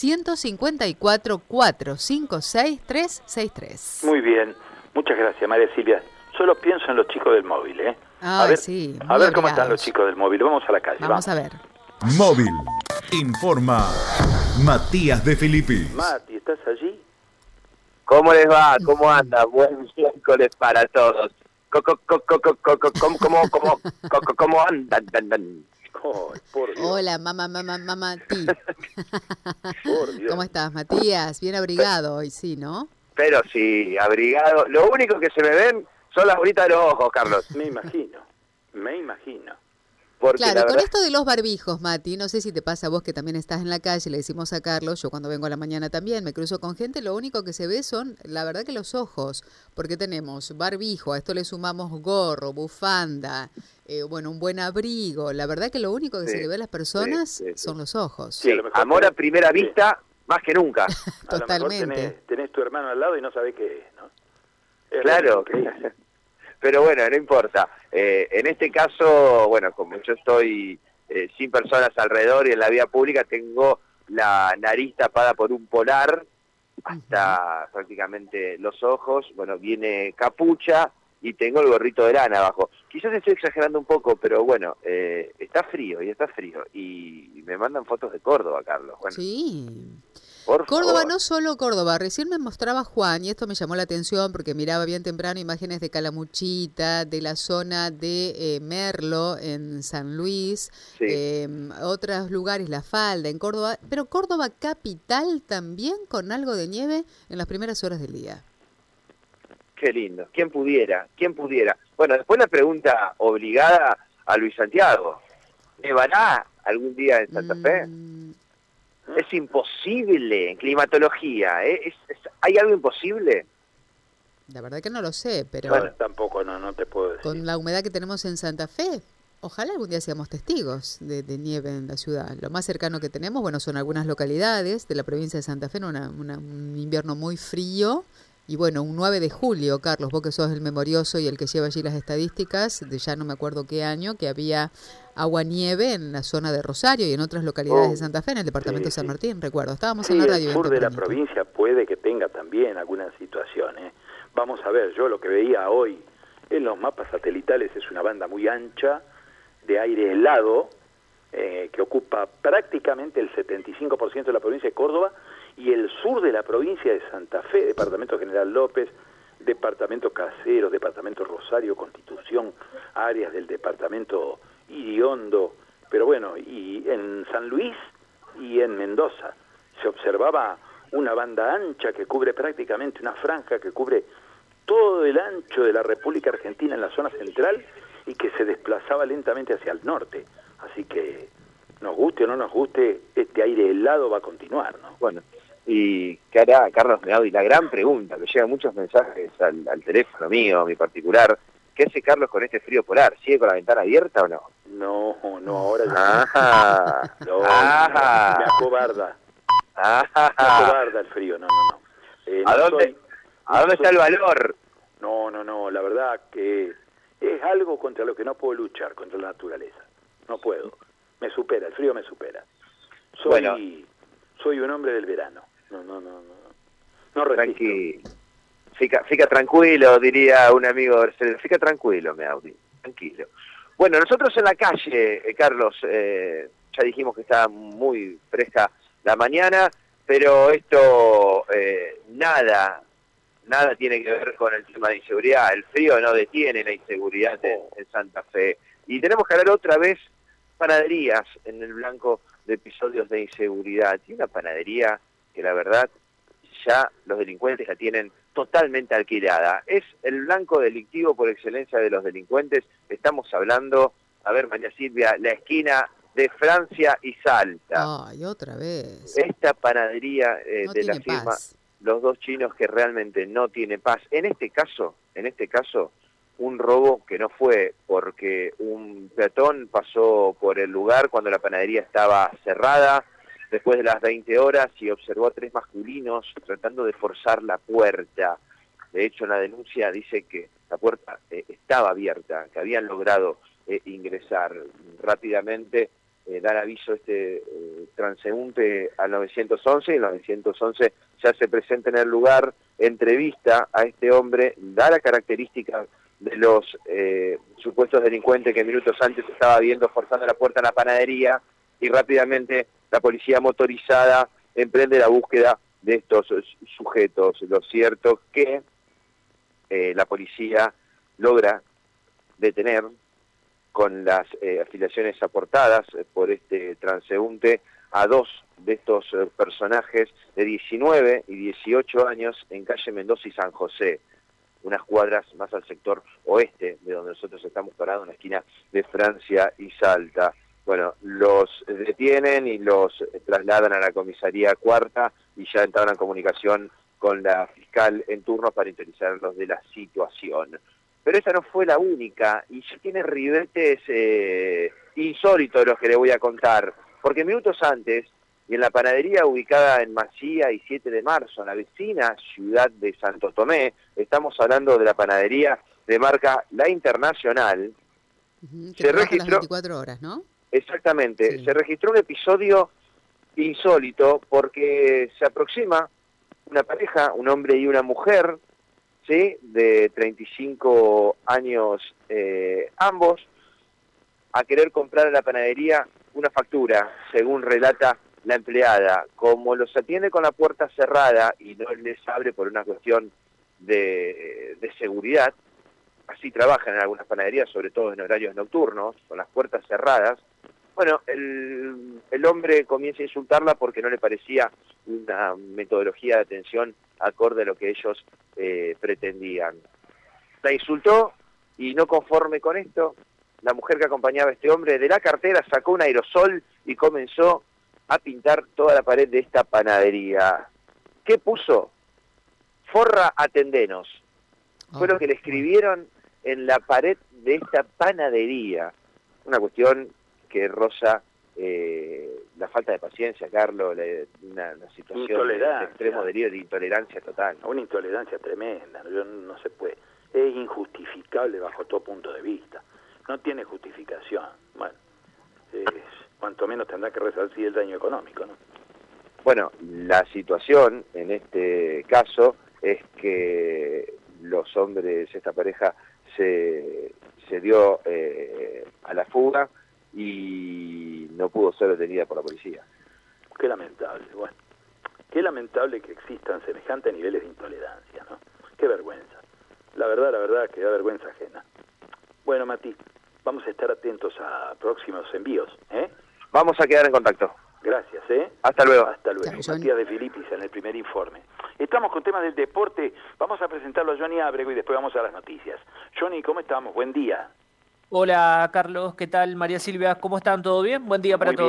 154 456 363. Muy bien, muchas gracias María Silvia. Solo pienso en los chicos del móvil, ¿eh? a ver, sí, a ver cómo están los chicos del móvil. Vamos a la calle. Vamos, a ver. Móvil. Informa Matías de Filippi. Mati, ¿estás allí? ¿Cómo les va? ¿Cómo anda? Buen miércoles para todos. ¿Cómo, cómo, cómo, cómo andan? Hola, mamá, mamá, mamá, ti. ¿Cómo estás, Matías? Bien abrigado hoy, sí, ¿no? Pero sí, abrigado. Lo único que se me ven son las bolitas de los ojos, Carlos. Me imagino, me imagino claro, con esto de los barbijos, Mati, no sé si te pasa a vos que también estás en la calle, le decimos a Carlos, yo cuando vengo a la mañana también me cruzo con gente, lo único que se ve son, la verdad que los ojos, porque tenemos barbijo, a esto le sumamos gorro, bufanda, eh, bueno, un buen abrigo, la verdad que lo único que se le ve a las personas son los ojos. Sí, amor a primera vista, más que nunca. Totalmente. tenés, tu hermano al lado y no sabés qué es, ¿no? claro. Pero bueno, no importa. Eh, en este caso, bueno, como yo estoy eh, sin personas alrededor y en la vía pública, tengo la nariz tapada por un polar hasta prácticamente los ojos. Bueno, viene capucha y tengo el gorrito de lana abajo. Quizás estoy exagerando un poco, pero bueno, eh, está frío y está frío. Y me mandan fotos de Córdoba, Carlos. Bueno, sí. Córdoba, no solo Córdoba, recién me mostraba Juan, y esto me llamó la atención porque miraba bien temprano imágenes de Calamuchita, de la zona de eh, Merlo en San Luis, em, otros lugares, La Falda en Córdoba, pero Córdoba capital también con algo de nieve en las primeras horas del día. Qué lindo, ¿quién pudiera? ¿Quién pudiera? Bueno, después la pregunta obligada a Luis Santiago, ¿nevará algún día en Santa Fe? Es imposible en climatología. ¿eh? ¿Hay algo imposible? La verdad que no lo sé, pero... Bueno, tampoco, no, no te puedo decir. Con la humedad que tenemos en Santa Fe, ojalá algún día seamos testigos de, nieve en la ciudad. Lo más cercano que tenemos, bueno, son algunas localidades de la provincia de Santa Fe, una, un invierno muy frío. Y bueno, un 9 de julio, Carlos, vos que sos el memorioso y el que lleva allí las estadísticas, de ya no me acuerdo qué año, que había agua-nieve en la zona de Rosario y en otras localidades de oh, Santa Fe, en el departamento de San Martín, recuerdo. Estábamos en la radio. El sur de la provincia puede que tenga también algunas situaciones. Vamos a ver, yo lo que veía hoy en los mapas satelitales es una banda muy ancha de aire helado eh, que ocupa prácticamente el 75% de la provincia de Córdoba y el sur de la provincia de Santa Fe, departamento General López, departamento Caseros, departamento Rosario, Constitución, áreas del departamento Iriondo, pero bueno, y en San Luis y en Mendoza se observaba una banda ancha que cubre prácticamente una franja que cubre todo el ancho de la República Argentina en la zona central y que se desplazaba lentamente hacia el norte. Así que nos guste o no nos guste, este aire helado va a continuar, ¿no? Bueno, y ¿qué hará Carlos y La gran pregunta, que llegan muchos mensajes al, al teléfono mío, mi particular, ¿qué hace Carlos con este frío polar? ¿Sigue con la ventana abierta o no? No, no, ahora ya. No, me acobarda. Me acobarda el frío, no, no, no. Eh, ¿A dónde, ¿a dónde está el valor? No, no, no, la verdad que es algo contra lo que no puedo luchar, contra la naturaleza. No puedo. Me supera, el frío me supera. Soy, soy un hombre del verano. No, no, no, no. No resisto. Fica, fica tranquilo, diría un amigo Fica tranquilo, me Audi. Tranquilo. Bueno, nosotros en la calle, eh, Carlos, eh, ya dijimos que está muy fresca la mañana, pero esto eh, nada, nada tiene que ver con el tema de inseguridad. El frío no detiene la inseguridad en, Santa Fe. Y tenemos que hablar otra vez panaderías en el blanco de episodios de inseguridad. Y una panadería que la verdad ya los delincuentes la tienen totalmente alquilada. Es el blanco delictivo por excelencia de los delincuentes. Estamos hablando, a ver, María Silvia, la esquina de Francia y Salta. Ay, otra vez. Esta panadería eh, de la firma Los Dos Chinos que realmente no tiene paz. En este caso, en este caso, un robo que no fue porque un peatón pasó por el lugar cuando la panadería estaba cerrada, después de las 20 horas y observó a tres masculinos tratando de forzar la puerta. De hecho, en la denuncia dice que la puerta eh, estaba abierta, que habían logrado eh, ingresar rápidamente. eh, dar aviso este eh, transeúnte al 911 y el 911 ya se presenta en el lugar, entrevista a este hombre, da la característica de los eh, supuestos delincuentes que minutos antes estaba viendo forzando la puerta a la panadería y rápidamente la policía motorizada emprende la búsqueda de estos sujetos. Lo cierto que eh, la policía logra detener con las eh, afiliaciones aportadas por este transeúnte a dos de estos eh, personajes de 19 y 18 años en calle Mendoza y San José, unas cuadras más al sector oeste de donde nosotros estamos parados, en la esquina de Francia y Salta. Bueno, los detienen y los trasladan a la comisaría cuarta y ya entraron en comunicación con la fiscal en turno para interesarlos de la situación. Pero esa no fue la única y ya tiene ribetes eh, insólitos los que le voy a contar, porque minutos antes, y en la panadería ubicada en Macía y 7 de marzo, en la vecina ciudad de Santo Tomé, estamos hablando de la panadería de marca La Internacional, se registró... 24 horas, ¿no? Exactamente, se registró un episodio insólito porque se aproxima una pareja, un hombre y una mujer, ¿sí? de 35 años eh, ambos, a querer comprar a la panadería una factura, según relata la empleada. Como los atiende con la puerta cerrada y no les abre por una cuestión de, de seguridad, así trabajan en algunas panaderías, sobre todo en horarios nocturnos, con las puertas cerradas, bueno, el, hombre comienza a insultarla porque no le parecía una metodología de atención acorde a lo que ellos eh, pretendían. La insultó y no conforme con esto, la mujer que acompañaba a este hombre de la cartera sacó un aerosol y comenzó a pintar toda la pared de esta panadería. ¿Qué puso? Forra atendenos. Fue lo que le escribieron en la pared de esta panadería. Una cuestión que rosa eh, la falta de paciencia, Carlos, una, situación de extremo delirio de intolerancia total. Una intolerancia tremenda, yo no se puede. Es injustificable bajo todo punto de vista. No tiene justificación. Bueno, cuanto menos tendrá que resarcir el daño económico, ¿no? Bueno, la situación en este caso es que los hombres, esta pareja, se, se dio eh, a la fuga, y no pudo ser detenida por la policía. Qué lamentable, bueno. Qué lamentable que existan semejantes niveles de intolerancia, ¿no? Qué vergüenza. La verdad, la verdad, que da vergüenza ajena. Bueno, Mati, vamos a estar atentos a próximos envíos, ¿eh? Vamos a quedar en contacto. Gracias, ¿eh? Hasta luego. Hasta luego. Matías de Filipis en el primer informe. Estamos con temas del deporte. Vamos a presentarlo a Johnny Abrego y después vamos a las noticias. Johnny, ¿cómo estamos? Buen día. Hola Carlos, ¿qué tal? María Silvia, ¿cómo están? ¿Todo bien? Buen día para todos.